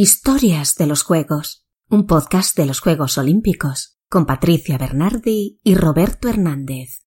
Historias de los Juegos, un podcast de los Juegos Olímpicos, con Patricia Bernardi y Roberto Hernández.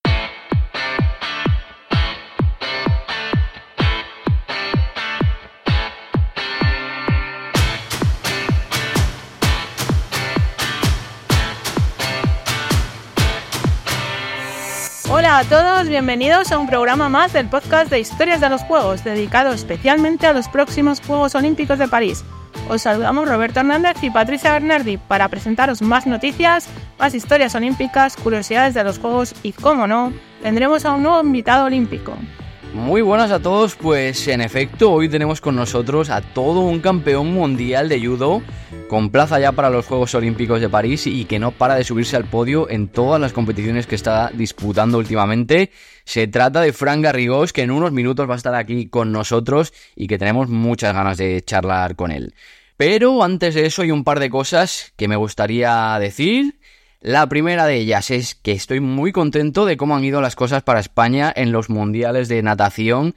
Hola a todos, bienvenidos a un programa más del podcast de Historias de los Juegos, dedicado especialmente a los próximos Juegos Olímpicos de París. Os saludamos Roberto Hernández y Patricia Bernardi para presentaros más noticias, más historias olímpicas, curiosidades de los Juegos y, como no, tendremos a un nuevo invitado olímpico. Muy buenas a todos, pues en efecto hoy tenemos con nosotros a todo un campeón mundial de judo con plaza ya para los Juegos Olímpicos de París y que no para de subirse al podio en todas las competiciones que está disputando últimamente. Se trata de Fran Garrigós que en unos minutos va a estar aquí con nosotros y que tenemos muchas ganas de charlar con él. Pero antes de eso hay un par de cosas que me gustaría decir. La primera de ellas es que estoy muy contento de cómo han ido las cosas para España en los mundiales de natación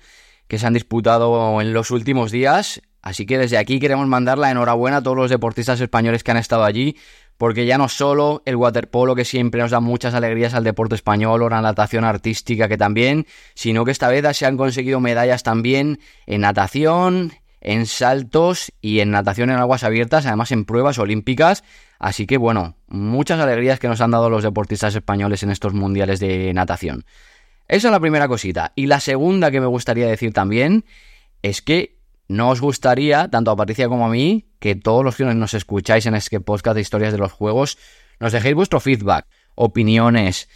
que se han disputado en los últimos días. Así que desde aquí queremos mandar la enhorabuena a todos los deportistas españoles que han estado allí, porque ya no solo el waterpolo que siempre nos da muchas alegrías al deporte español o la natación artística que también, sino que esta vez se han conseguido medallas también en natación, en saltos y en natación en aguas abiertas, además en pruebas olímpicas. Así que bueno, muchas alegrías que nos han dado los deportistas españoles en estos mundiales de natación. Esa es la primera cosita. Y la segunda que me gustaría decir también es que no os gustaría, tanto a Patricia como a mí, que todos los que nos escucháis en este podcast de historias de los juegos, nos dejéis vuestro feedback, opiniones,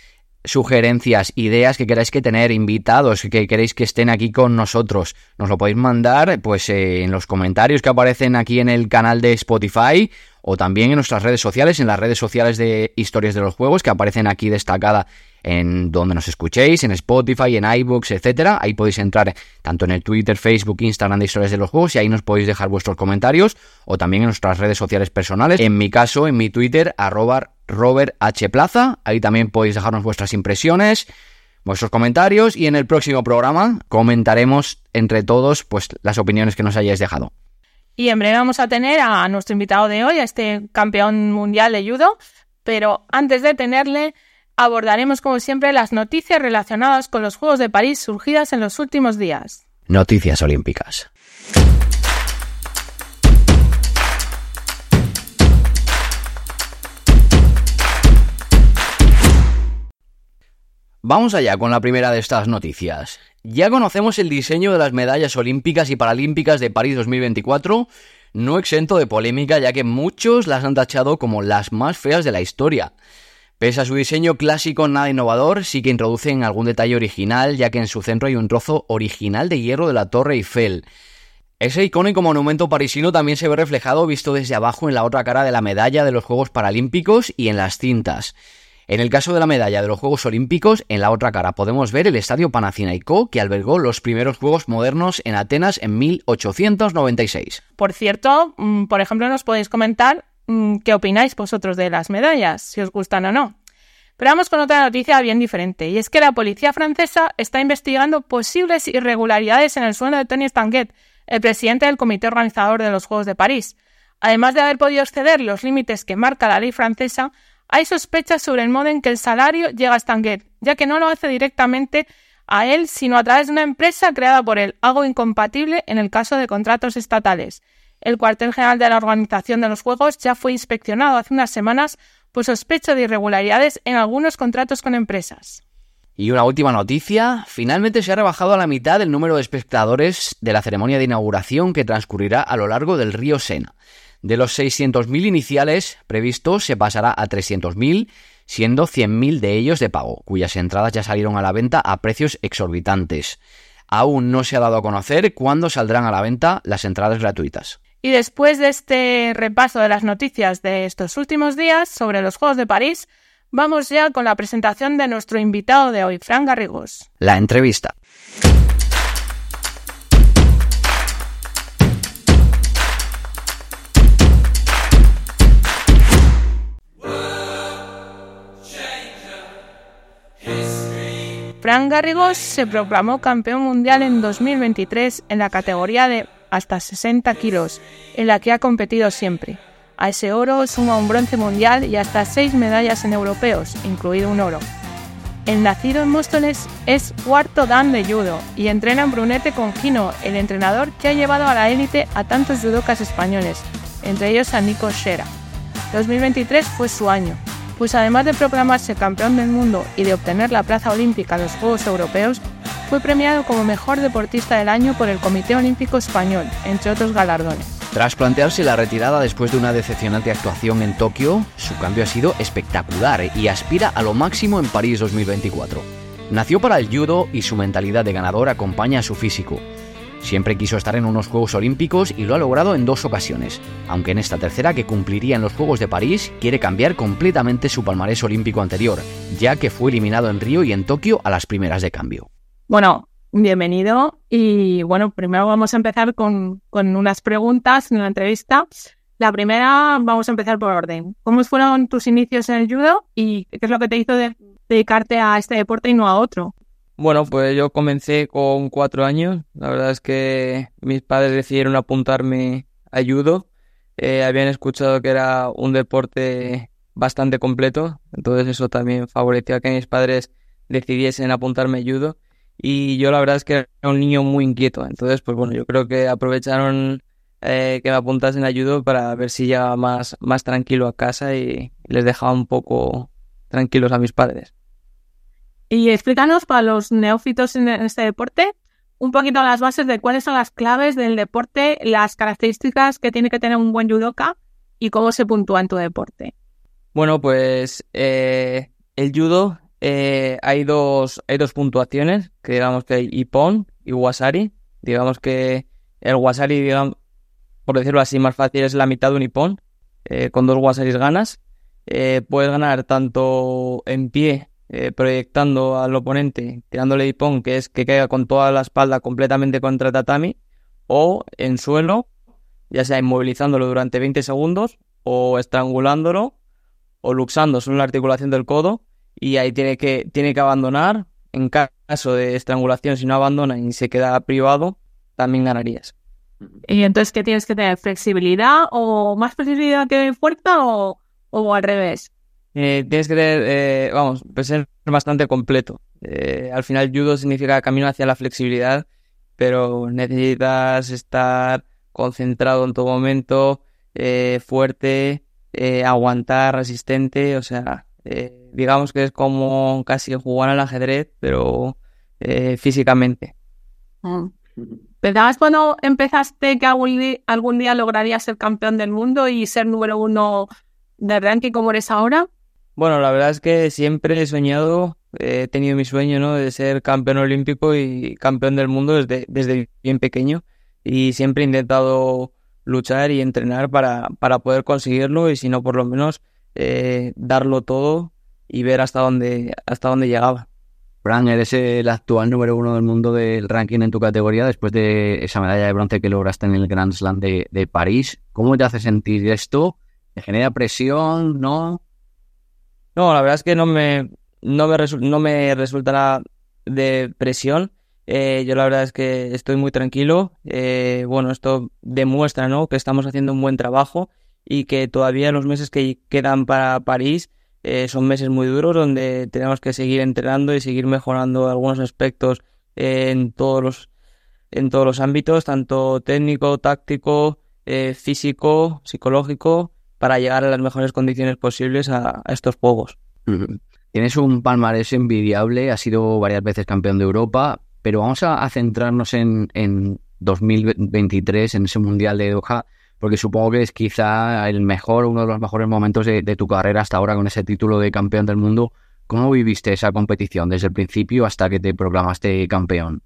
sugerencias, ideas que queráis que tener, invitados que queréis que estén aquí con nosotros, nos lo podéis mandar pues eh, en los comentarios que aparecen aquí en el canal de Spotify o también en nuestras redes sociales, en las redes sociales de Historias de los Juegos que aparecen aquí destacada en donde nos escuchéis, en Spotify, en iBooks, etcétera. Ahí podéis entrar tanto en el Twitter, Facebook, Instagram de Historias de los Juegos y ahí nos podéis dejar vuestros comentarios o también en nuestras redes sociales personales. En mi caso, en mi Twitter, arroba Robert H. Plaza. Ahí también podéis dejarnos vuestras impresiones, vuestros comentarios y en el próximo programa comentaremos entre todos pues las opiniones que nos hayáis dejado. Y en breve vamos a tener a nuestro invitado de hoy, a este campeón mundial de judo, pero antes de tenerle abordaremos como siempre las noticias relacionadas con los Juegos de París surgidas en los últimos días. Noticias olímpicas. Vamos allá con la primera de estas noticias. Ya conocemos el diseño de las medallas olímpicas y paralímpicas de París 2024, no exento de polémica ya que muchos las han tachado como las más feas de la historia. Pese a su diseño clásico nada innovador, sí que introducen algún detalle original ya que en su centro hay un trozo original de hierro de la Torre Eiffel. Ese icónico monumento parisino también se ve reflejado visto desde abajo en la otra cara de la medalla de los Juegos Paralímpicos y en las cintas. En el caso de la medalla de los Juegos Olímpicos, en la otra cara podemos ver el Estadio Panathinaikos que albergó los primeros Juegos modernos en Atenas en 1896. Por cierto, mm, por ejemplo, nos podéis comentar mm, qué opináis vosotros de las medallas, si os gustan o no. Pero vamos con otra noticia bien diferente, y es que la policía francesa está investigando posibles irregularidades en el sueldo de Tony Stanguet, el presidente del comité organizador de los Juegos de París. Además de haber podido exceder los límites que marca la ley francesa, hay sospechas sobre el modo en que el salario llega a Stanguet, ya que no lo hace directamente a él, sino a través de una empresa creada por él, algo incompatible en el caso de contratos estatales. El cuartel general de la Organización de los Juegos ya fue inspeccionado hace unas semanas por sospecha de irregularidades en algunos contratos con empresas. Y una última noticia, finalmente se ha rebajado a la mitad el número de espectadores de la ceremonia de inauguración que transcurrirá a lo largo del río Sena. De los 600.000 iniciales previstos se pasará a 300.000, siendo 100.000 de ellos de pago, cuyas entradas ya salieron a la venta a precios exorbitantes. Aún no se ha dado a conocer cuándo saldrán a la venta las entradas gratuitas. Y después de este repaso de las noticias de estos últimos días sobre los Juegos de París, vamos ya con la presentación de nuestro invitado de hoy, Fran Garrigos. La entrevista. Fran Garrigos se proclamó campeón mundial en 2023 en la categoría de hasta 60 kilos, en la que ha competido siempre. A ese oro suma un bronce mundial y hasta 6 medallas en europeos, incluido un oro. El nacido en Móstoles es cuarto dan de judo y entrena en Brunete con Gino, el entrenador que ha llevado a la élite a tantos judocas españoles, entre ellos a Nico Shera. 2023 fue su año, pues además de proclamarse campeón del mundo y de obtener la plaza olímpica en los Juegos Europeos, fue premiado como mejor deportista del año por el Comité Olímpico Español, entre otros galardones. Tras plantearse la retirada después de una decepcionante actuación en Tokio, su cambio ha sido espectacular y aspira a lo máximo en París 2024. Nació para el judo y su mentalidad de ganador acompaña a su físico. Siempre quiso estar en unos Juegos Olímpicos y lo ha logrado en dos ocasiones, aunque en esta tercera que cumpliría en los Juegos de París quiere cambiar completamente su palmarés olímpico anterior, ya que fue eliminado en Río y en Tokio a las primeras de cambio. Bueno, bienvenido y bueno, primero vamos a empezar con, con unas preguntas en la entrevista. La primera, vamos a empezar por orden. ¿Cómo fueron tus inicios en el judo y qué es lo que te hizo dedicarte a este deporte y no a otro? Bueno, pues yo comencé con cuatro años. La verdad es que mis padres decidieron apuntarme a judo. Eh, habían escuchado que era un deporte bastante completo, entonces eso también favoreció a que mis padres decidiesen apuntarme a. Y yo la verdad es que era un niño muy inquieto, entonces pues bueno, yo creo que aprovecharon eh, que me apuntasen a judo para ver si ya más, más tranquilo a casa y les dejaba un poco tranquilos a mis padres. Y explícanos para los neófitos en este deporte un poquito las bases de cuáles son las claves del deporte, las características que tiene que tener un buen judoka y cómo se puntúa en tu deporte. Bueno, pues eh, el judo eh, hay dos hay dos puntuaciones, que digamos que hay Ippon y Wasari. Digamos que el Wasari, digamos, por decirlo así más fácil, es la mitad de un Ippon. Eh, con dos Wasaris ganas. puedes ganar tanto en pie eh, proyectando al oponente, tirándole hipón, que es que caiga con toda la espalda completamente contra tatami, o en suelo, ya sea inmovilizándolo durante 20 segundos, o estrangulándolo, o luxando solo la articulación del codo, y ahí tiene que, tiene que abandonar. En caso de estrangulación, si no abandona y se queda privado, también ganarías. ¿Y entonces qué tienes que tener? ¿Flexibilidad o más flexibilidad que fuerza o, o al revés? Eh, tienes que tener, eh, vamos, pues ser bastante completo. Eh, al final, judo significa camino hacia la flexibilidad, pero necesitas estar concentrado en todo momento, fuerte, aguantar, resistente, o sea, digamos que es como casi jugar al ajedrez, pero físicamente. Mm. ¿Pensabas cuando empezaste que algún día lograrías ser campeón del mundo y ser número uno de ranking como eres ahora? Bueno, la verdad es que siempre he soñado, he tenido mi sueño, ¿no? De ser campeón olímpico y campeón del mundo desde, desde bien pequeño y siempre he intentado luchar y entrenar para, para poder conseguirlo y si no, por lo menos eh, darlo todo y ver hasta dónde, hasta dónde llegaba. Fran, eres el actual número uno del mundo del ranking en tu categoría después de esa medalla de bronce que lograste en el Grand Slam de, de París. ¿Cómo te hace sentir esto? ¿Te genera presión? ¿No? No, la verdad es que no me, no me, no me resultará de presión. Eh, yo la verdad es que estoy muy tranquilo. Eh, bueno, esto demuestra ¿no? que estamos haciendo un buen trabajo y que todavía los meses que quedan para París eh, son meses muy duros donde tenemos que seguir entrenando y seguir mejorando algunos aspectos en todos los en todos los ámbitos, tanto técnico, táctico, físico, psicológico para llegar a las mejores condiciones posibles a, estos juegos. Tienes un palmarés envidiable, has sido varias veces campeón de Europa, pero vamos a, centrarnos en, en 2023, en ese Mundial de Doha, porque supongo que es quizá el mejor, uno de los mejores momentos de, de, tu carrera hasta ahora con ese título de campeón del mundo. ¿Cómo viviste esa competición desde el principio hasta que te proclamaste campeón?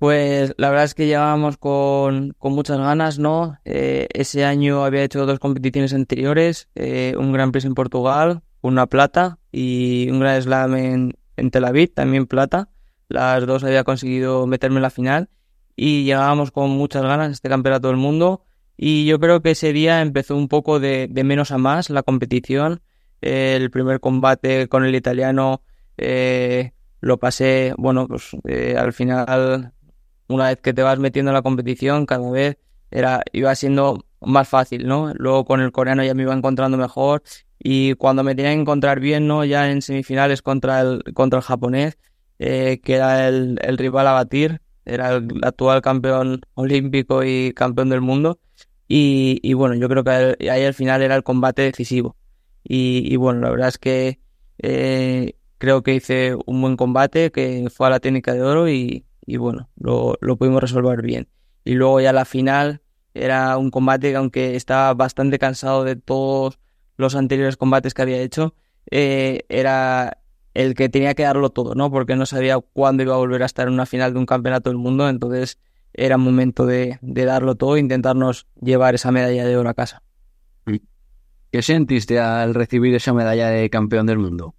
Pues la verdad es que llevábamos con, con muchas ganas, ¿no? Eh, ese año había hecho dos competiciones anteriores, eh, un Gran Prix en Portugal, una plata, y un Gran Slam en, Tel Aviv, también plata. Las dos había conseguido meterme en la final y llevábamos con muchas ganas este campeonato del mundo. Y yo creo que ese día empezó un poco de, de menos a más la competición. el primer combate con el italiano eh, lo pasé, bueno, pues al final una vez que te vas metiendo en la competición, cada vez era, iba siendo más fácil, ¿no? Luego con el coreano ya me iba encontrando mejor y cuando me tenía que encontrar bien, ¿no? Ya en semifinales contra el, contra el japonés, eh, que era el, rival a batir, era el actual campeón olímpico y campeón del mundo. Y, y bueno, yo creo que ahí al final era el combate decisivo. Y, y bueno, la verdad es que eh, creo que hice un buen combate, que fue a la técnica de oro y, y bueno, lo, lo pudimos resolver bien. Y luego ya la final era un combate que aunque estaba bastante cansado de todos los anteriores combates que había hecho, eh, era el que tenía que darlo todo, ¿no? Porque no sabía cuándo iba a volver a estar en una final de un campeonato del mundo, entonces era momento de, de darlo todo e intentarnos llevar esa medalla de oro a casa. ¿Qué sentiste al recibir esa medalla de campeón del mundo?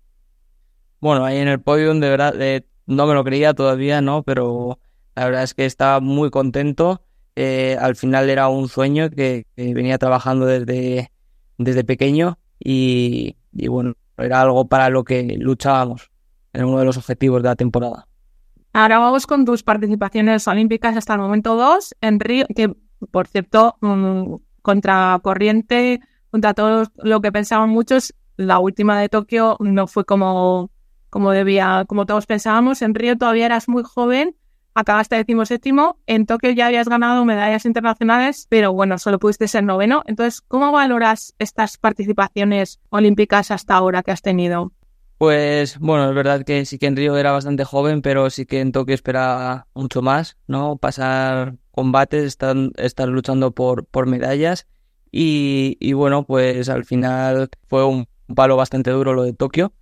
Bueno, ahí en el podio, de verdad, eh, no me lo creía todavía, ¿no? Pero la verdad es que estaba muy contento. Eh, al final era un sueño que, venía trabajando desde, desde pequeño y, y, bueno, era algo para lo que luchábamos. Era uno de los objetivos de la temporada. Ahora vamos con tus participaciones olímpicas hasta el momento 2 en Río, que por cierto, mmm, contra corriente, contra todo lo que pensaban muchos, la última de Tokio no fue como como debía, como todos pensábamos. En Río todavía eras muy joven, acabaste decimoséptimo, en Tokio ya habías ganado medallas internacionales, pero bueno, solo pudiste ser noveno. Entonces, ¿cómo valoras estas participaciones olímpicas hasta ahora que has tenido? Pues bueno, es verdad que sí que en Río era bastante joven, pero sí que en Tokio esperaba mucho más, ¿no? Pasar combates, estar, estar luchando por, por medallas. Y, y bueno, pues al final fue un palo bastante duro lo de Tokio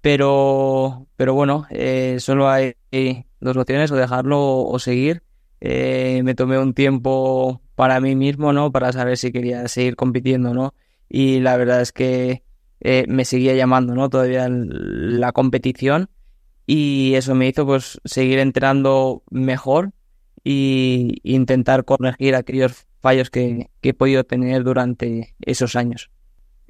pero, pero bueno, eh, solo hay dos opciones, o dejarlo o seguir. Eh, me tomé un tiempo para mí mismo, ¿no? Para saber si quería seguir compitiendo, ¿no? Y la verdad es que eh, me seguía llamando, ¿no? Todavía la competición y eso me hizo pues seguir entrenando mejor y intentar corregir aquellos fallos que, que he podido tener durante esos años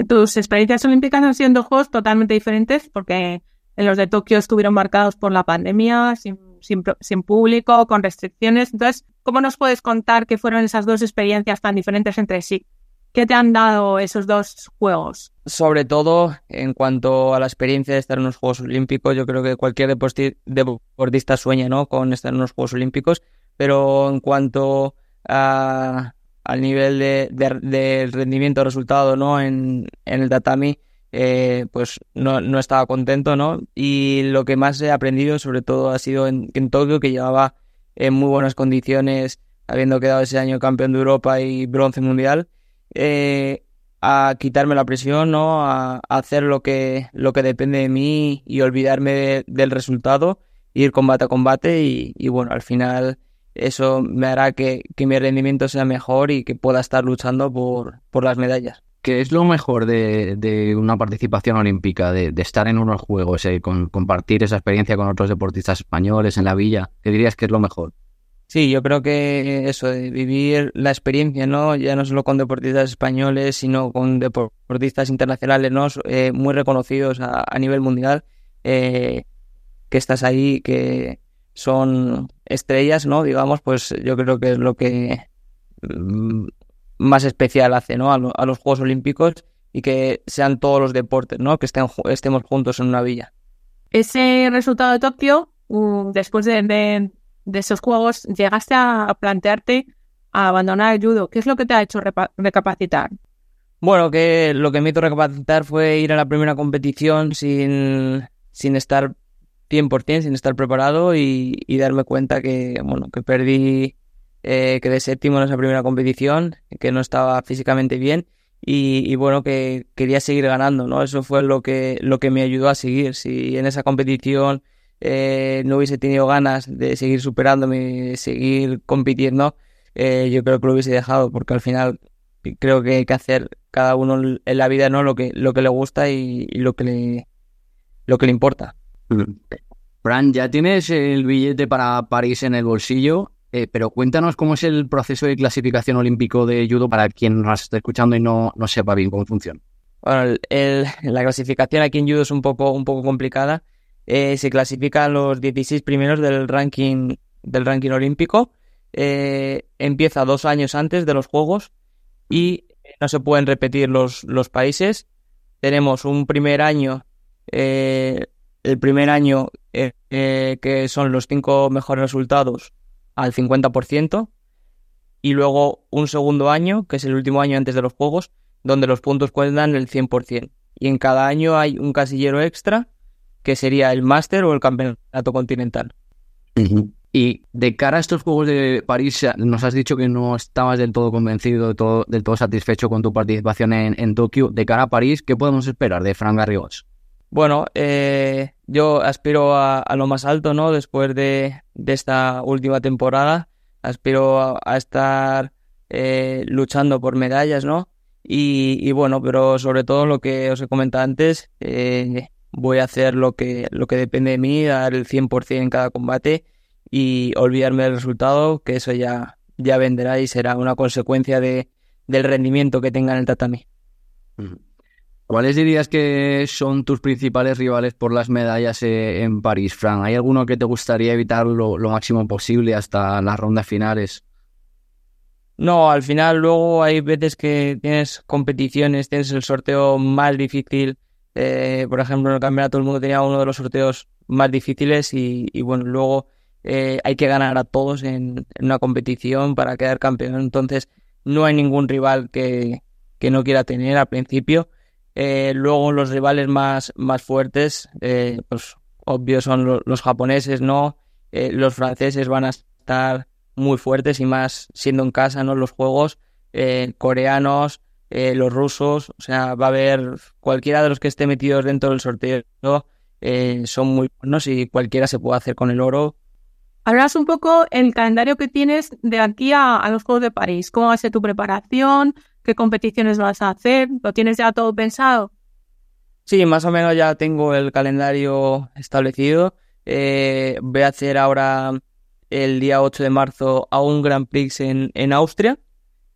tus experiencias olímpicas han sido juegos totalmente diferentes porque en los de Tokio estuvieron marcados por la pandemia, sin, sin, público, con restricciones. Entonces, ¿cómo nos puedes contar qué fueron esas dos experiencias tan diferentes entre sí? ¿Qué te han dado esos dos juegos? Sobre todo, en cuanto a la experiencia de estar en los Juegos Olímpicos, yo creo que cualquier deportista sueña ¿no? con estar en los Juegos Olímpicos, pero en cuanto a al nivel de, de, de rendimiento resultado ¿no? en, en el tatami, eh, pues no, no, estaba contento, ¿no? Y lo que más he aprendido, sobre todo, ha sido en, en Tokio, que llevaba en muy buenas condiciones, habiendo quedado ese año campeón de Europa y bronce mundial, eh, a quitarme la presión, ¿no? A, hacer lo que, lo que depende de mí y olvidarme de, del resultado, ir combate a combate y, y bueno, al final eso me hará que, que, mi rendimiento sea mejor y que pueda estar luchando por, por las medallas. ¿Qué es lo mejor de, de una participación olímpica, de, de, estar en unos juegos, eh, con, compartir esa experiencia con otros deportistas españoles en la villa? ¿Qué dirías que es lo mejor? Sí, yo creo que eso, de vivir la experiencia, ¿no? Ya no solo con deportistas españoles, sino con deportistas internacionales, ¿no? Eh, muy reconocidos a, a nivel mundial, eh, que estás ahí, que, son estrellas, ¿no? Digamos, pues yo creo que es lo que mm, más especial hace, ¿no? A, lo, a los Juegos Olímpicos y que sean todos los deportes, ¿no? Que estén, estemos juntos en una villa. Ese resultado de Tokio, uh, después de, de, de, esos Juegos, llegaste a plantearte a abandonar el judo. ¿Qué es lo que te ha hecho recapacitar? Bueno, que lo que me hizo recapacitar fue ir a la primera competición sin, sin estar 100% sin estar preparado y, darme cuenta que, bueno, que perdí, eh, quedé séptimo en esa primera competición, que no estaba físicamente bien y, y, bueno, que quería seguir ganando, ¿no? Eso fue lo que, lo que me ayudó a seguir. Si en esa competición eh, no hubiese tenido ganas de seguir superándome, seguir compitiendo, eh, yo creo que lo hubiese dejado porque al final creo que hay que hacer cada uno en la vida, ¿no? Lo que, lo que le gusta y, y lo que le, lo que le importa. Fran, ya tienes el billete para París en el bolsillo, eh, pero cuéntanos cómo es el proceso de clasificación olímpico de judo para quien nos está escuchando y no, no sepa bien cómo funciona. Bueno, la clasificación aquí en judo es un poco, un poco complicada. Eh, se clasifican los 16 primeros del ranking, del ranking olímpico eh, empieza dos años antes de los Juegos y no se pueden repetir los, los países. Tenemos un primer año, el primer año eh, que son los cinco mejores resultados al 50%, y luego un segundo año, que es el último año antes de los Juegos, donde los puntos cuentan el 100%. Y en cada año hay un casillero extra, que sería el Máster o el Campeonato Continental. Y de cara a estos Juegos de París, nos has dicho que no estabas del todo convencido, del todo, del todo satisfecho con tu participación en, Tokio. De cara a París, ¿qué podemos esperar de Fran Garrigós? Bueno, eh, yo aspiro a, lo más alto, ¿no? Después de, esta última temporada, aspiro a, estar eh, luchando por medallas, ¿no? Y, bueno, pero sobre todo lo que os he comentado antes, eh, voy a hacer lo que, lo que depende de mí, dar el 100% en cada combate y olvidarme del resultado, que eso ya, ya vendrá y será una consecuencia de, del rendimiento que tenga en el tatami. ¿Cuáles dirías que son tus principales rivales por las medallas eh, en París, Fran? ¿Hay alguno que te gustaría evitar lo, máximo posible hasta las rondas finales? No, al final luego hay veces que tienes competiciones, tienes el sorteo más difícil. Eh, por ejemplo, en el Campeonato del Mundo tenía uno de los sorteos más difíciles y, y bueno, luego eh, hay que ganar a todos en, una competición para quedar campeón. Entonces, no hay ningún rival que, que no quiera tener al principio. Eh, luego, los rivales más, más fuertes, eh, pues obvio son los, japoneses, ¿no? los franceses van a estar muy fuertes y más siendo en casa, ¿no? Los juegos, coreanos, los rusos, o sea, va a haber cualquiera de los que esté metidos dentro del sorteo, son muy buenos y cualquiera se puede hacer con el oro Hablas un poco el calendario que tienes de aquí a, los Juegos de París. ¿Cómo va a ser tu preparación? ¿Qué competiciones vas a hacer? ¿Lo tienes ya todo pensado? Sí, más o menos ya tengo el calendario establecido. Eh, voy a hacer ahora el día 8 de marzo a un Grand Prix en, en Austria.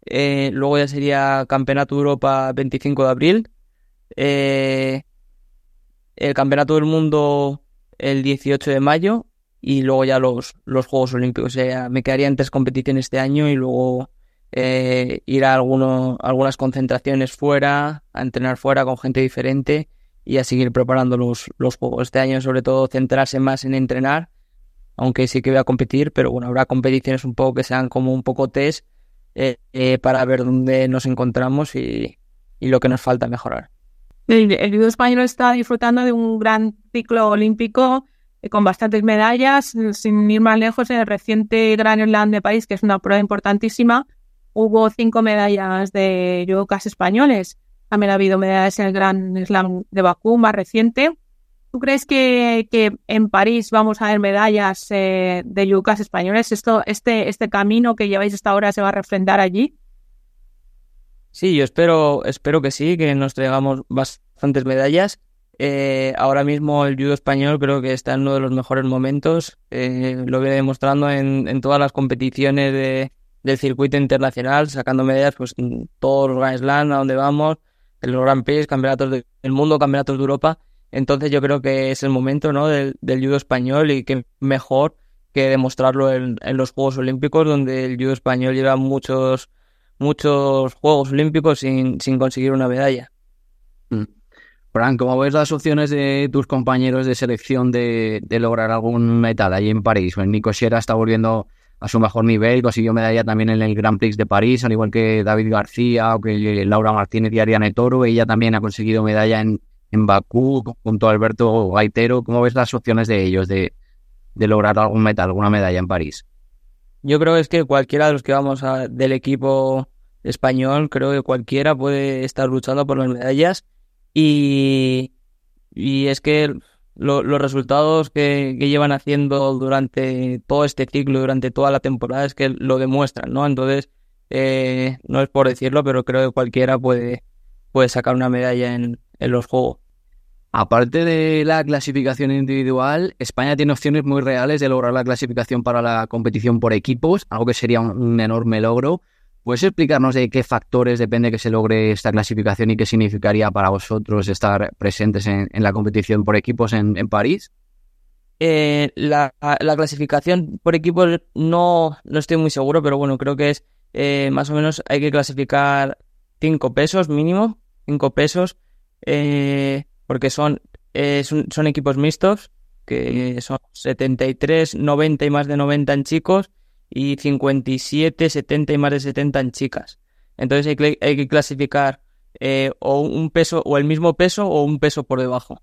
Eh, luego ya sería Campeonato Europa 25 de abril. Eh, el Campeonato del Mundo el 18 de mayo y luego ya los, los Juegos Olímpicos. O sea, me quedarían tres competiciones este año y luego eh, ir a alguno, algunas concentraciones fuera, a entrenar fuera con gente diferente y a seguir preparando los, los Juegos. Este año sobre todo centrarse más en entrenar, aunque sí que voy a competir, pero bueno, habrá competiciones un poco que sean como un poco test eh, eh, para ver dónde nos encontramos y, y lo que nos falta mejorar. El, el español está disfrutando de un gran ciclo olímpico eh, con bastantes medallas. Sin ir más lejos, en el reciente Gran Slam de París, que es una prueba importantísima, hubo cinco medallas de yudokas españoles. También ha habido medallas en el Gran Slam de Bakú, más reciente. ¿Tú crees que, que en París vamos a ver medallas eh, de yudokas españoles? Esto, este, ¿Este camino que lleváis hasta ahora se va a refrendar allí? Sí, yo espero, espero que sí, que nos traigamos bastantes medallas. Eh, ahora mismo el judo español creo que está en uno de los mejores momentos. Eh, lo viene demostrando en, todas las competiciones de, del circuito internacional, sacando medallas pues, en todos los Grand Slam, a donde vamos, en los Grand Prix, campeonatos del mundo, campeonatos de Europa. Entonces yo creo que es el momento ¿no? del, judo español y que mejor que demostrarlo en, los Juegos Olímpicos, donde el judo español lleva muchos, muchos Juegos Olímpicos sin, sin conseguir una medalla. Mm. Fran, ¿cómo ves las opciones de tus compañeros de selección de, lograr algún metal ahí en París? Bueno, Nico Sierra está volviendo a su mejor nivel, consiguió medalla también en el Grand Prix de París, al igual que David García o que Laura Martínez y Ariane Toro. Ella también ha conseguido medalla en, en Bakú junto a Alberto Gaitero. ¿Cómo ves las opciones de ellos de, lograr algún metal, alguna medalla en París? Yo creo es que cualquiera de los que vamos a, del equipo español, creo que cualquiera puede estar luchando por las medallas y, y es que los resultados que, llevan haciendo durante todo este ciclo, durante toda la temporada, es que lo demuestran, ¿no? Entonces, eh, no es por decirlo, pero creo que cualquiera puede, puede sacar una medalla en, en los Juegos. Aparte de la clasificación individual, España tiene opciones muy reales de lograr la clasificación para la competición por equipos, algo que sería un enorme logro. ¿Puedes explicarnos de qué factores depende que se logre esta clasificación y qué significaría para vosotros estar presentes en, la competición por equipos en, París? Eh, la, la, clasificación por equipos no, no estoy muy seguro, pero bueno, creo que es eh, más o menos hay que clasificar 5 pesos mínimo, 5 pesos, eh, porque son, son, son, equipos mixtos, que son 73, 90 y más de 90 en chicos y 57, 70 y más de 70 en chicas. Entonces hay que, hay que clasificar o un peso, o el mismo peso o un peso por debajo.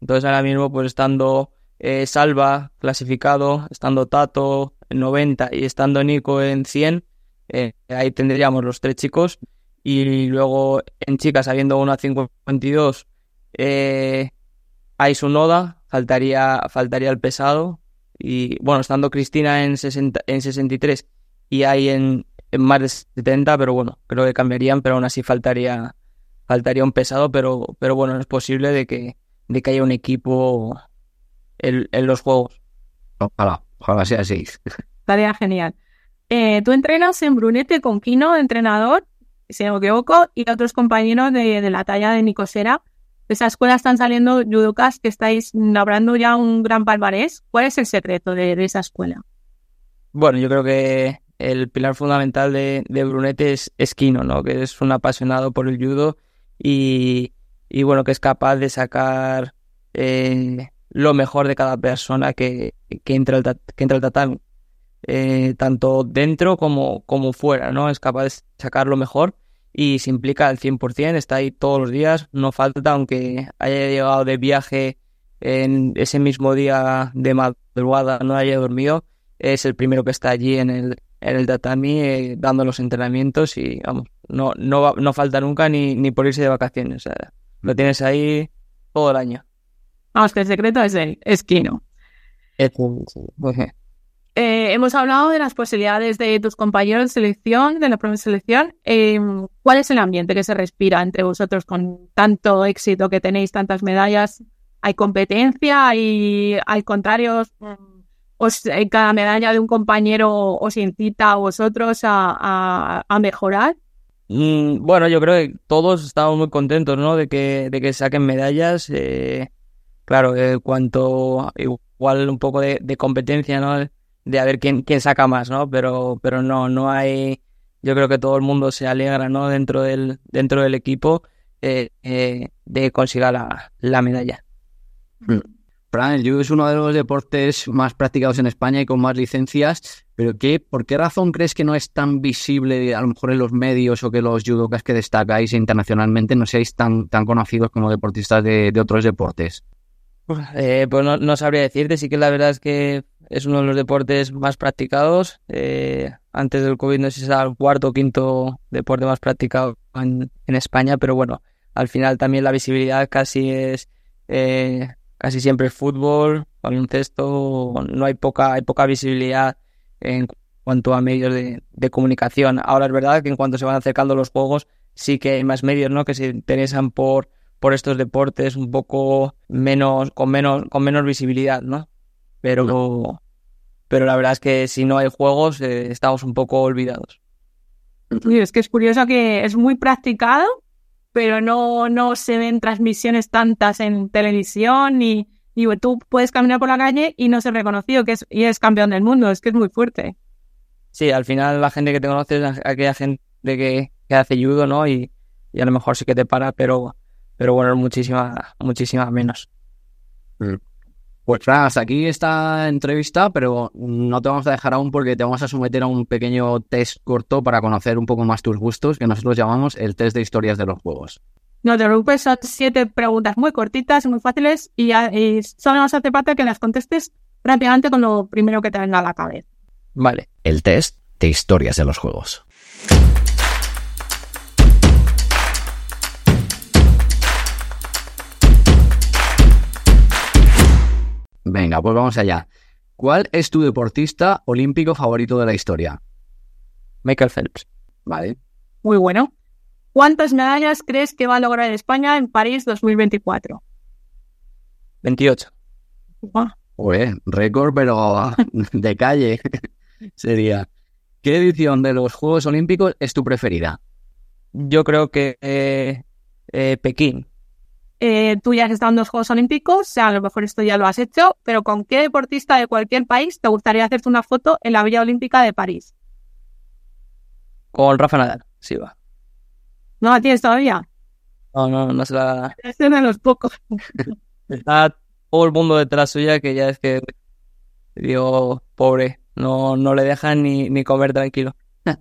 Entonces ahora mismo pues estando eh, Salva clasificado, estando Tato en 90 y estando Nico en 100, eh, ahí tendríamos los tres chicos. Y luego en chicas, habiendo una 52, eh, hay su noda, faltaría, faltaría el pesado. Y bueno, estando Cristina en, 60, en 63 y hay en, en más de 70, pero bueno, creo que cambiarían, pero aún así faltaría, faltaría un pesado, pero, pero bueno, es posible de que, de que haya un equipo en, los juegos. Ojalá, ojalá sea así. Tarea genial. Eh, tú entrenas en Brunete con Kino, entrenador, si no me equivoco, y otros compañeros de, la talla de Nicosera. De esa escuela están saliendo judokas que estáis labrando ya un gran palmarés. ¿Cuál es el secreto de, esa escuela? Bueno, yo creo que el pilar fundamental de, Brunete es, es, Kino, ¿no? Que es un apasionado por el judo y, y bueno, que es capaz de sacar eh, lo mejor de cada persona que, que entra al, que entra al tatami. Eh, tanto dentro como, como fuera, ¿no? Es capaz de sacar lo mejor y se implica al 100%, está ahí todos los días, no falta, aunque haya llegado de viaje en ese mismo día de madrugada, no haya dormido, es el primero que está allí en el, en el tatami eh, dando los entrenamientos y vamos, no, no, no falta nunca ni, ni por irse de vacaciones, lo tienes ahí todo el año. Vamos, que el secreto es el esquino. Eh, hemos hablado de las posibilidades de tus compañeros de selección, de la propia selección. Em, ¿Cuál es el ambiente que se respira entre vosotros con tanto éxito que tenéis, tantas medallas? ¿Hay competencia? ¿Hay, al contrario, eh, cada medalla de un compañero os incita a vosotros a, mejorar? Mm, bueno, yo creo que todos estamos muy contentos, ¿no? De que, saquen medallas. Eh, claro, cuanto igual un poco de, competencia, ¿no? De a ver quién, quién saca más, ¿no? Pero, pero no, no hay, yo creo que todo el mundo se alegra, ¿no? Dentro del, dentro del equipo eh, eh, de conseguir la, la medalla. Mm. Fran, el judo es uno de los deportes más practicados en España y con más licencias, pero ¿qué, ¿por qué razón crees que no es tan visible a lo mejor en los medios o que los judokas que destacáis internacionalmente no seáis tan, tan conocidos como deportistas de otros deportes? Eh, pues no, sabría decirte, sí que la verdad es que es uno de los deportes más practicados. Eh, antes del COVID no sé si era el cuarto o quinto deporte más practicado en, España, pero bueno, al final también la visibilidad casi es eh, casi siempre el fútbol, baloncesto, no hay poca, hay poca visibilidad en cuanto a medios de, de, comunicación. Ahora es verdad que en cuanto se van acercando los juegos, sí que hay más medios ¿no? que se interesan por por estos deportes un poco menos, con menos, con menos visibilidad, ¿no? Pero, pero la verdad es que si no hay juegos, eh, estamos un poco olvidados. es que es curioso que es muy practicado, pero no, no se ven transmisiones tantas en televisión y, y tú puedes caminar por la calle y no ser reconocido que es, y es campeón del mundo, es que es muy fuerte. Sí, al final la gente que te conoce es aquella gente que, que hace judo, ¿no? Y, y a lo mejor sí que te para, pero pero bueno, muchísimas, muchísimas menos. Mm. Pues hasta aquí esta entrevista, pero no te vamos a dejar aún porque te vamos a someter a un pequeño test corto para conocer un poco más tus gustos, que nosotros llamamos el test de historias de los juegos. No te preocupes, son siete preguntas muy cortitas, muy fáciles y, y solo nos hace falta que las contestes rápidamente con lo primero que te venga a la cabeza. Vale. El test de historias de los juegos. Venga, pues vamos allá. ¿Cuál es tu deportista olímpico favorito de la historia? Michael Phelps. Vale. Muy bueno. ¿Cuántas medallas crees que va a lograr España en París 2024? 28. récord, pero de calle sería. ¿Qué edición de los Juegos Olímpicos es tu preferida? Yo creo que eh, eh, Pekín. Eh, tú ya has estado en los Juegos Olímpicos, o sea, a lo mejor esto ya lo has hecho, pero ¿con qué deportista de cualquier país te gustaría hacerte una foto en la Villa Olímpica de París? Con Rafa Nadal, sí va. ¿No la tienes todavía? No, no, no se la... Es uno de los pocos. Está todo el mundo detrás suya que ya es que, digo, pobre, no, no le dejan ni, ni comer tranquilo.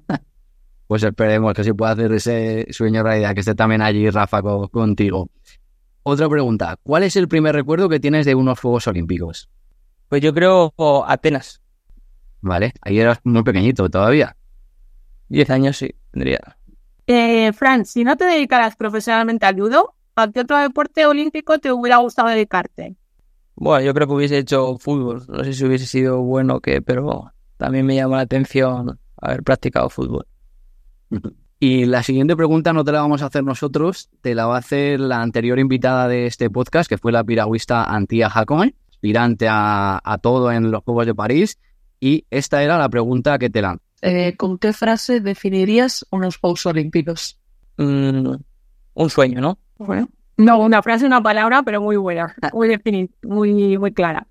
Pues esperemos que se pueda hacer ese sueño realidad, que esté también allí Rafa co- contigo. Otra pregunta, ¿cuál es el primer recuerdo que tienes de unos Juegos Olímpicos? Pues yo creo oh, Atenas, Vale, ahí eras muy pequeñito todavía. 10 años sí, tendría. Eh, Fran, si no te dedicaras profesionalmente al judo, ¿a qué otro deporte olímpico te hubiera gustado dedicarte? Bueno, yo creo que hubiese hecho fútbol. No sé si hubiese sido bueno o qué, pero también me llama la atención haber practicado fútbol. Y la siguiente pregunta no te la vamos a hacer nosotros, te la va a hacer la anterior invitada de este podcast, que fue la piragüista Antía Jacón, aspirante a, a todo en los Juegos de París. Y esta era la pregunta que te lanzo. Eh, ¿Con qué frase definirías unos Juegos Olímpicos? Mm, un sueño, ¿no? Bueno, no, una frase, una palabra, pero muy buena, muy definida, muy, muy clara.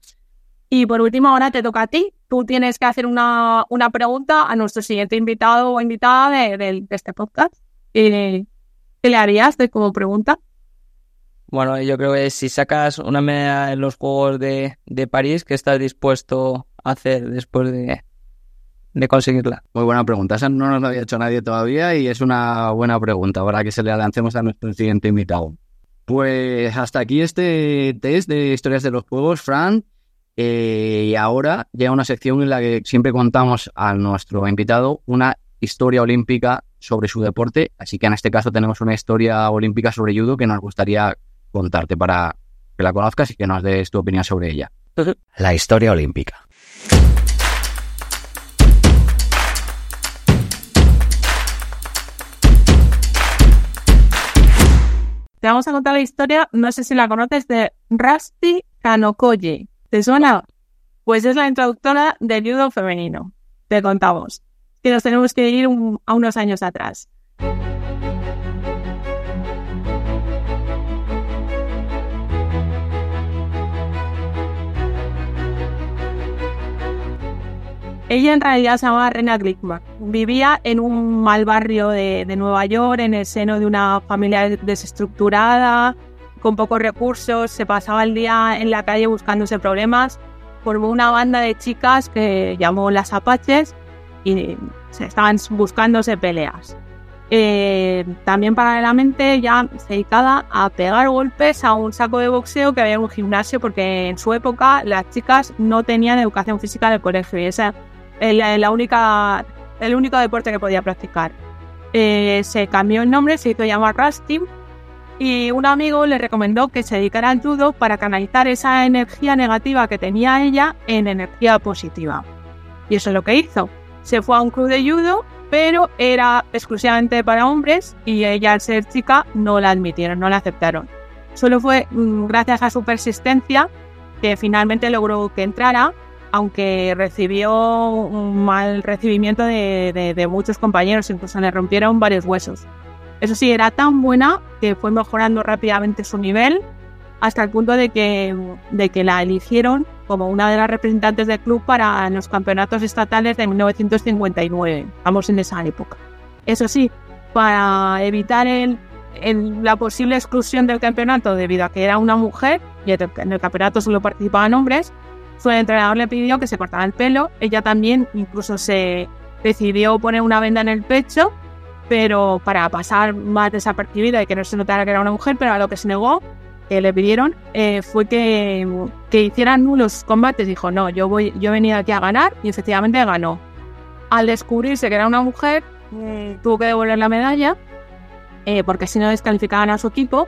Y por último, ahora te toca a ti. Tú tienes que hacer una, una pregunta a nuestro siguiente invitado o invitada de, de- de este podcast. Eh, ¿Qué le harías de como pregunta? Bueno, yo creo que si sacas una medalla en los Juegos de, de París, ¿qué estás dispuesto a hacer después de, de conseguirla? Muy buena pregunta, esa no nos la había hecho nadie todavía y es una buena pregunta para que se le lancemos a nuestro siguiente invitado. Pues hasta aquí este test de historias de los juegos, Fran. Eh, y ahora llega una sección en la que siempre contamos a nuestro invitado una historia olímpica sobre su deporte. Así que en este caso tenemos una historia olímpica sobre judo que nos gustaría contarte para que la conozcas y que nos des tu opinión sobre ella. La historia olímpica. Te vamos a contar la historia, no sé si la conoces, de Rusty Kanokoye. ¿Te suena? Pues es la introductora del judo femenino. Te contamos. Que nos tenemos que ir a unos años atrás. Ella en realidad se llamaba Rena Glickman. Vivía en un mal barrio de Nueva York, en el seno de una familia desestructurada, con pocos recursos. Se pasaba el día en la calle buscándose problemas. Formó una banda de chicas que llamó las Apaches y se estaban buscándose peleas. Eh, también paralelamente ya se dedicaba a pegar golpes a un saco de boxeo que había en un gimnasio porque en su época las chicas no tenían educación física en el colegio y esa era la única, el único deporte que podía practicar. Eh, se cambió el nombre, se hizo llamar Rusty y un amigo le recomendó que se dedicara al judo para canalizar esa energía negativa que tenía ella en energía positiva. Y eso es lo que hizo. Se fue a un club de judo pero era exclusivamente para hombres y ella al ser chica no la admitieron, no la aceptaron. Solo fue mm, gracias a su persistencia que finalmente logró que entrara, aunque recibió un mal recibimiento de, muchos compañeros, incluso le rompieron varios huesos. Eso sí, era tan buena que fue mejorando rápidamente su nivel hasta el punto de que, de que la eligieron como una de las representantes del club para los campeonatos estatales de 1959. Vamos en esa época. Eso sí, para evitar el, la posible exclusión del campeonato debido a que era una mujer y en el campeonato solo participaban hombres, su entrenador le pidió que se cortara el pelo. Ella también incluso se decidió poner una venda en el pecho, pero para pasar más desapercibida y que no se notara que era una mujer, pero a lo que se negó que le pidieron eh, fue que, que hicieran nulos combates. Dijo, no, yo, voy, yo he venido aquí a ganar y efectivamente ganó. Al descubrirse que era una mujer, mmm, tuvo que devolver la medalla eh, porque si no descalificaban a su equipo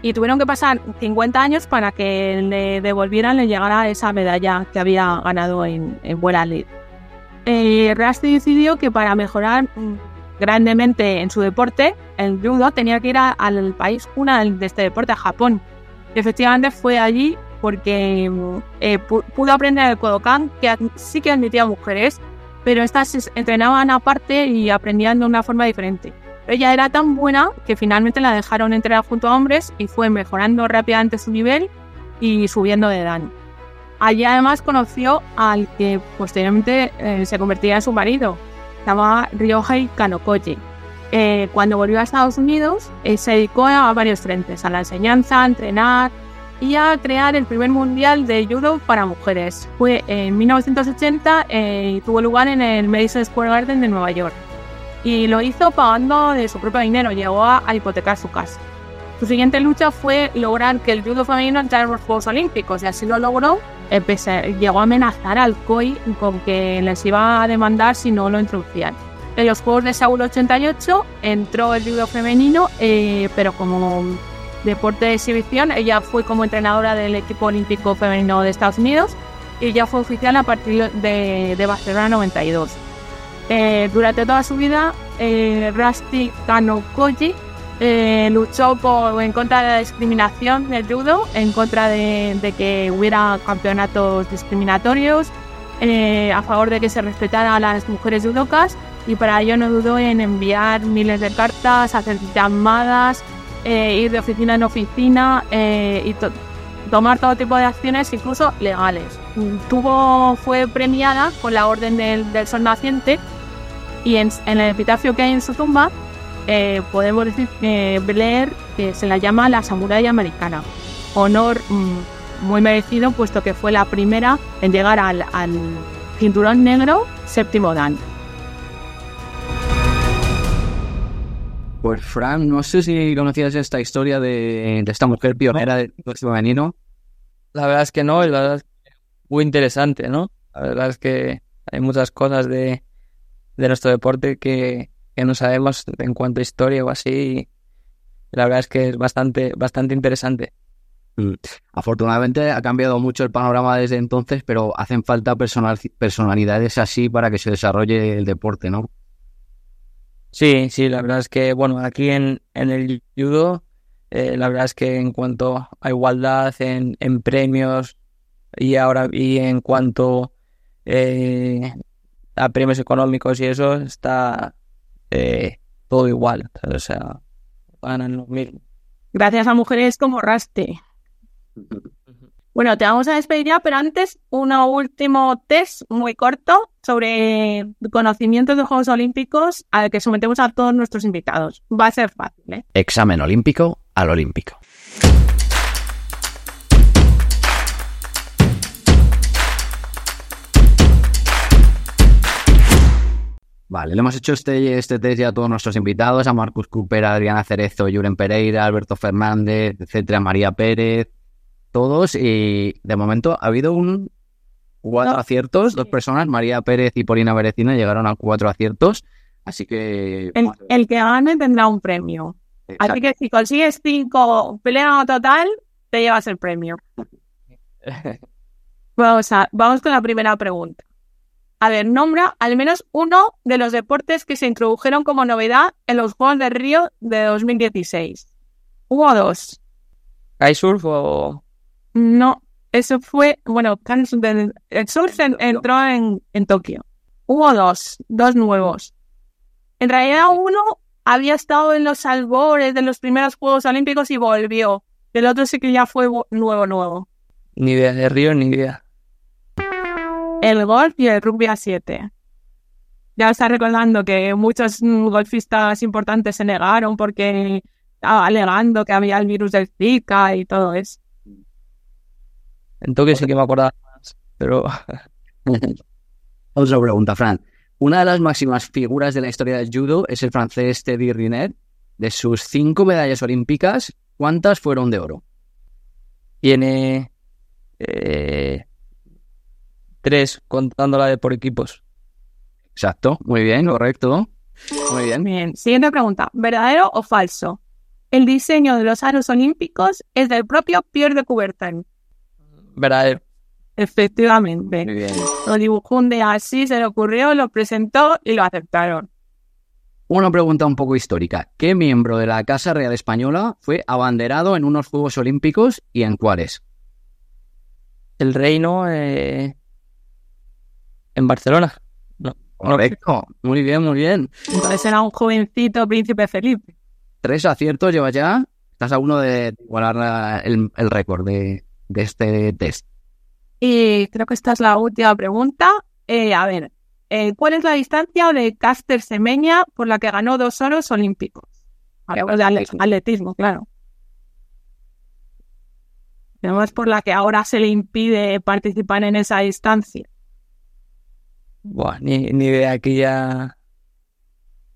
y tuvieron que pasar 50 años para que le devolvieran, le llegara esa medalla que había ganado en, en Vuela Lead. Eh, Rusty decidió que para mejorar mmm, grandemente en su deporte, el judo tenía que ir al país cuna de este deporte, a Japón. Y efectivamente fue allí porque eh, pudo aprender el Kodokan, que sí que admitía mujeres, pero estas entrenaban aparte y aprendían de una forma diferente. Ella era tan buena que finalmente la dejaron entrenar junto a hombres y fue mejorando rápidamente su nivel y subiendo de dan. Allí además conoció al que posteriormente eh, se convertiría en su marido, llamaba Ryohei Kanokoji. Eh, cuando volvió a Estados Unidos, eh, se dedicó a varios frentes, a la enseñanza, a entrenar y a crear el primer mundial de judo para mujeres. Fue en 1980 y tuvo lugar en el Madison Square Garden de Nueva York y lo hizo pagando de su propio dinero, llegó a, hipotecar su casa. Su siguiente lucha fue lograr que el judo femenino entrara en los Juegos Olímpicos y así lo logró. llegó a amenazar al COI con que les iba a demandar si no lo introducían. En los Juegos de Seúl 88 entró el judo femenino, eh, pero como deporte de exhibición, ella fue como entrenadora del equipo olímpico femenino de Estados Unidos y ya fue oficial a partir de, de Barcelona 92. Eh, durante toda su vida, eh, Rusty Kano eh, luchó por, en contra de la discriminación del judo, en contra de, que hubiera campeonatos discriminatorios, a favor de que se respetara a las mujeres judocas y para ello no dudó en enviar miles de cartas, hacer llamadas, ir de oficina en oficina y tomar todo tipo de acciones, incluso legales. Tuvo, fue premiada con la Orden del, del Sol Naciente y en, el epitafio que hay en su tumba eh, podemos decir, eh, leer que se la llama la samurai americana. Honor mm, muy merecido puesto que fue la primera en llegar al, cinturón negro séptimo dan. Pues Fran, no sé si conocías esta historia de, esta mujer pionera del femenino. La verdad es que no, y la verdad es muy interesante, ¿no? La verdad es que hay muchas cosas de, de nuestro deporte que, no sabemos en cuanto a historia o así. La verdad es que es bastante, bastante interesante. Mm. Afortunadamente ha cambiado mucho el panorama desde entonces, pero hacen falta personalidades así para que se desarrolle el deporte, ¿no? Sí, sí, la verdad es que, bueno, aquí en, en el judo, eh, la verdad es que en cuanto a igualdad en, en premios y ahora y en cuanto eh, a premios económicos y eso, está eh, todo igual. O sea, ganan lo mismo. Gracias a mujeres como Raste. Bueno, te vamos a despedir ya, pero antes un último test muy corto sobre conocimientos de Juegos Olímpicos al que sometemos a todos nuestros invitados. Va a ser fácil, ¿eh? Examen olímpico al olímpico. Vale, le hemos hecho este, este test ya a todos nuestros invitados, a Marcus Cooper, a Adriana Cerezo, Juren Pereira, Alberto Fernández, etcétera, María Pérez, todos, y de momento ha habido un cuatro aciertos, dos personas, María Pérez y Polina Berecina llegaron a cuatro aciertos, así que... El, que gane tendrá un premio. Así que si consigues cinco pelea total, te llevas el premio. vamos, a, vamos con la primera pregunta. A ver, nombra al menos uno de los deportes que se introdujeron como novedad en los Juegos de Río de 2016. Hubo dos. ¿Kitesurf o...? No, eso fue... Bueno, el surf entró en, en Tokio. Hubo dos, dos nuevos. En realidad uno había estado en los albores de los primeros Juegos Olímpicos y volvió. El otro sí que ya fue nuevo, nuevo. Ni idea de Río, ni idea el golf y el rugby a 7. Ya está recordando que muchos golfistas importantes se negaron porque estaba alegando que había el virus del Zika y todo eso. En Tokio sí que me acordaba más, pero... Otra pregunta, Fran. Una de las máximas figuras de la historia del judo es el francés Teddy Riner. De sus cinco medallas olímpicas, ¿cuántas fueron de oro? Tiene eh, Tres, contándola de por equipos. Exacto, muy bien, correcto. Muy bien. Bien, siguiente pregunta. ¿Verdadero o falso? El diseño de los aros olímpicos es del propio Pierre de Coubertin. Verdadero. Efectivamente. Muy bien. Lo dibujó un día así, se le ocurrió, lo presentó y lo aceptaron. Una pregunta un poco histórica. ¿Qué miembro de la Casa Real Española fue abanderado en unos Juegos Olímpicos y en cuáles? El reino, eh, en Barcelona. No. Correcto. Muy bien, muy bien. Entonces era un jovencito príncipe Felipe. Tres aciertos llevas ya. Estás a uno de igualar la- el, el récord de, de este test. Y creo que esta es la última pregunta. Eh, a ver, eh, ¿cuál es la distancia de Caster Semeña por la que ganó dos oros olímpicos? Hablamos de ale- atletismo, claro. Es por la que ahora se le impide participar en esa distancia. Buah, ni, ni de aquí ya.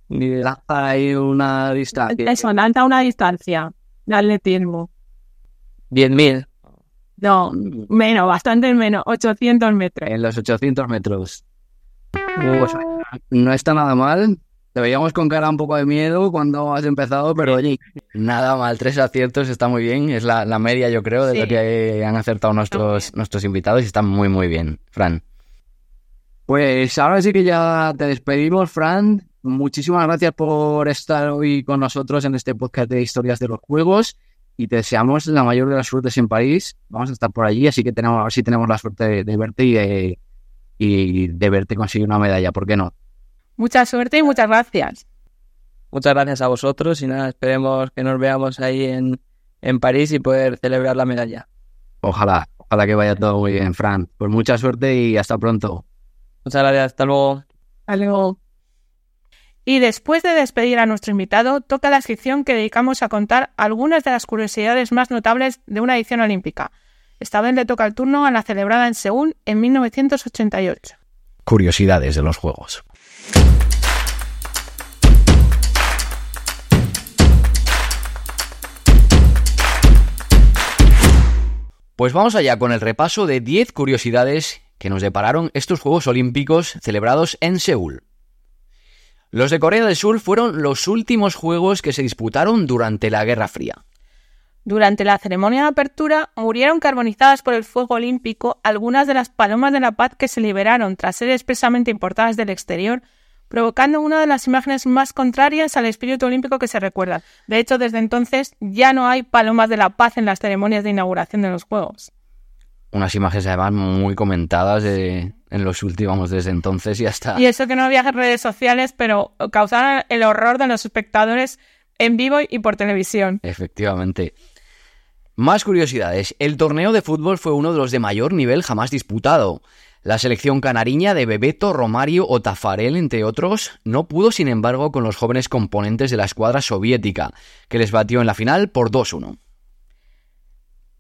Ni de Lanza ahí una distancia. Eso, lanza una distancia de atletismo. 10.000. No, menos, bastante menos, 800 metros. En los 800 metros. Pues, no está nada mal. Te veíamos con cara un poco de miedo cuando has empezado, pero oye, nada mal. Tres aciertos está muy bien. Es la, la media, yo creo, de Sí. lo que han acertado nuestros, nuestros invitados y está muy, muy bien, Fran. Pues ahora sí que ya te despedimos, Fran. Muchísimas gracias por estar hoy con nosotros en este podcast de historias de los juegos y te deseamos la mayor de las suertes en París. Vamos a estar por allí, así que tenemos, a ver si tenemos la suerte de, de verte y de, y de verte conseguir una medalla, ¿por qué no? Mucha suerte y muchas gracias. Muchas gracias a vosotros y nada, esperemos que nos veamos ahí en, en París y poder celebrar la medalla. Ojalá, ojalá que vaya todo muy bien, Fran. Pues mucha suerte y hasta pronto. Muchas gracias, hasta luego. Hasta luego. Y después de despedir a nuestro invitado, toca la sección que dedicamos a contar algunas de las curiosidades más notables de una edición olímpica. Esta vez le toca el turno a la celebrada en Seúl en 1988. Curiosidades de los juegos. Pues vamos allá con el repaso de 10 curiosidades que nos depararon estos Juegos Olímpicos celebrados en Seúl. Los de Corea del Sur fueron los últimos Juegos que se disputaron durante la Guerra Fría. Durante la ceremonia de apertura murieron carbonizadas por el fuego olímpico algunas de las palomas de la paz que se liberaron tras ser expresamente importadas del exterior, provocando una de las imágenes más contrarias al espíritu olímpico que se recuerda. De hecho, desde entonces ya no hay palomas de la paz en las ceremonias de inauguración de los Juegos. Unas imágenes además muy comentadas de- en los últimos desde entonces y hasta... Y eso que no había redes sociales, pero causaron el horror de los espectadores en vivo y por televisión. Efectivamente. Más curiosidades. El torneo de fútbol fue uno de los de mayor nivel jamás disputado. La selección canariña de Bebeto, Romario o Tafarel, entre otros, no pudo, sin embargo, con los jóvenes componentes de la escuadra soviética, que les batió en la final por 2-1.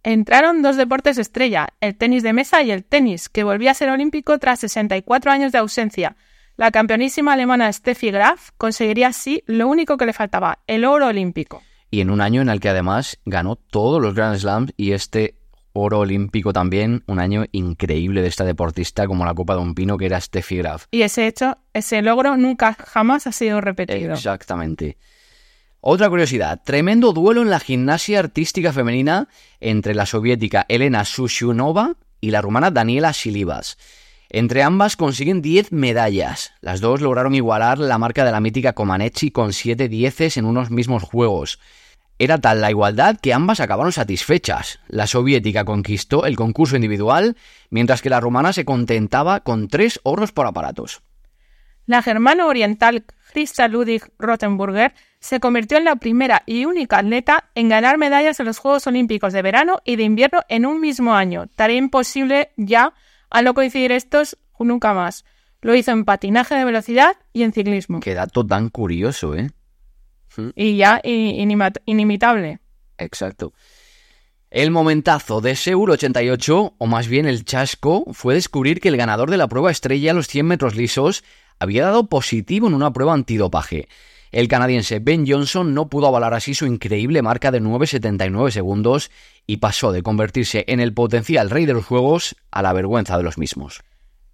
Entraron dos deportes estrella, el tenis de mesa y el tenis, que volvía a ser olímpico tras 64 años de ausencia. La campeonísima alemana Steffi Graf conseguiría así lo único que le faltaba, el oro olímpico. Y en un año en el que además ganó todos los Grand Slams y este oro olímpico también, un año increíble de esta deportista como la Copa de un Pino que era Steffi Graf. Y ese hecho, ese logro nunca jamás ha sido repetido. Exactamente. Otra curiosidad, tremendo duelo en la gimnasia artística femenina entre la soviética Elena Sushunova y la rumana Daniela Silivas. Entre ambas consiguen 10 medallas. Las dos lograron igualar la marca de la mítica Comaneci con 7 dieces en unos mismos juegos. Era tal la igualdad que ambas acabaron satisfechas. La soviética conquistó el concurso individual, mientras que la rumana se contentaba con 3 oros por aparatos. La germano oriental Christa Ludwig Rothenburger se convirtió en la primera y única atleta en ganar medallas en los Juegos Olímpicos de verano y de invierno en un mismo año. Tarea imposible ya al no coincidir estos nunca más. Lo hizo en patinaje de velocidad y en ciclismo. Qué dato tan curioso, ¿eh? Y ya inimitable. Exacto. El momentazo de Seúl 88, o más bien el chasco, fue descubrir que el ganador de la prueba estrella a los 100 metros lisos había dado positivo en una prueba antidopaje. El canadiense Ben Johnson no pudo avalar así su increíble marca de 9,79 segundos y pasó de convertirse en el potencial rey de los juegos a la vergüenza de los mismos.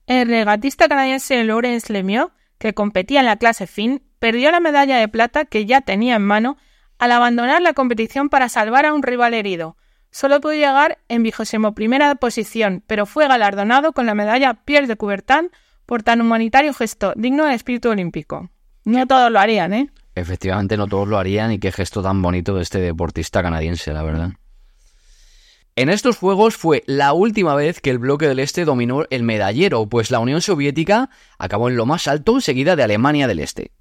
El regatista canadiense Lawrence Lemieux, que competía en la clase fin, perdió la medalla de plata que ya tenía en mano al abandonar la competición para salvar a un rival herido. Solo pudo llegar en vigésimo primera posición, pero fue galardonado con la medalla Pierre de Coubertin por tan humanitario gesto digno del espíritu olímpico. No todos lo harían, ¿eh? Efectivamente, no todos lo harían y qué gesto tan bonito de este deportista canadiense, la verdad. En estos Juegos fue la última vez que el bloque del Este dominó el medallero, pues la Unión Soviética acabó en lo más alto, seguida de Alemania del Este.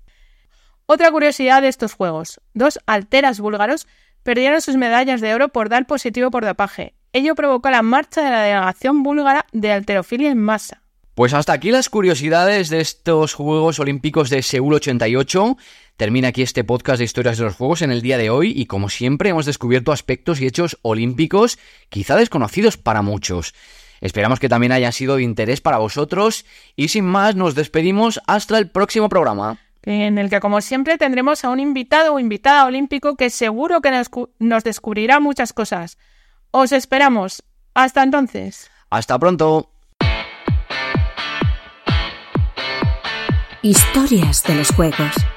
Otra curiosidad de estos Juegos. Dos alteras búlgaros perdieron sus medallas de oro por dar positivo por dopaje. Ello provocó la marcha de la delegación búlgara de alterofilia en masa. Pues hasta aquí las curiosidades de estos Juegos Olímpicos de Seúl 88. Termina aquí este podcast de historias de los Juegos en el día de hoy y como siempre hemos descubierto aspectos y hechos olímpicos quizá desconocidos para muchos. Esperamos que también hayan sido de interés para vosotros y sin más nos despedimos hasta el próximo programa. En el que como siempre tendremos a un invitado o invitada olímpico que seguro que nos, nos descubrirá muchas cosas. Os esperamos. Hasta entonces. Hasta pronto. Historias de los Juegos.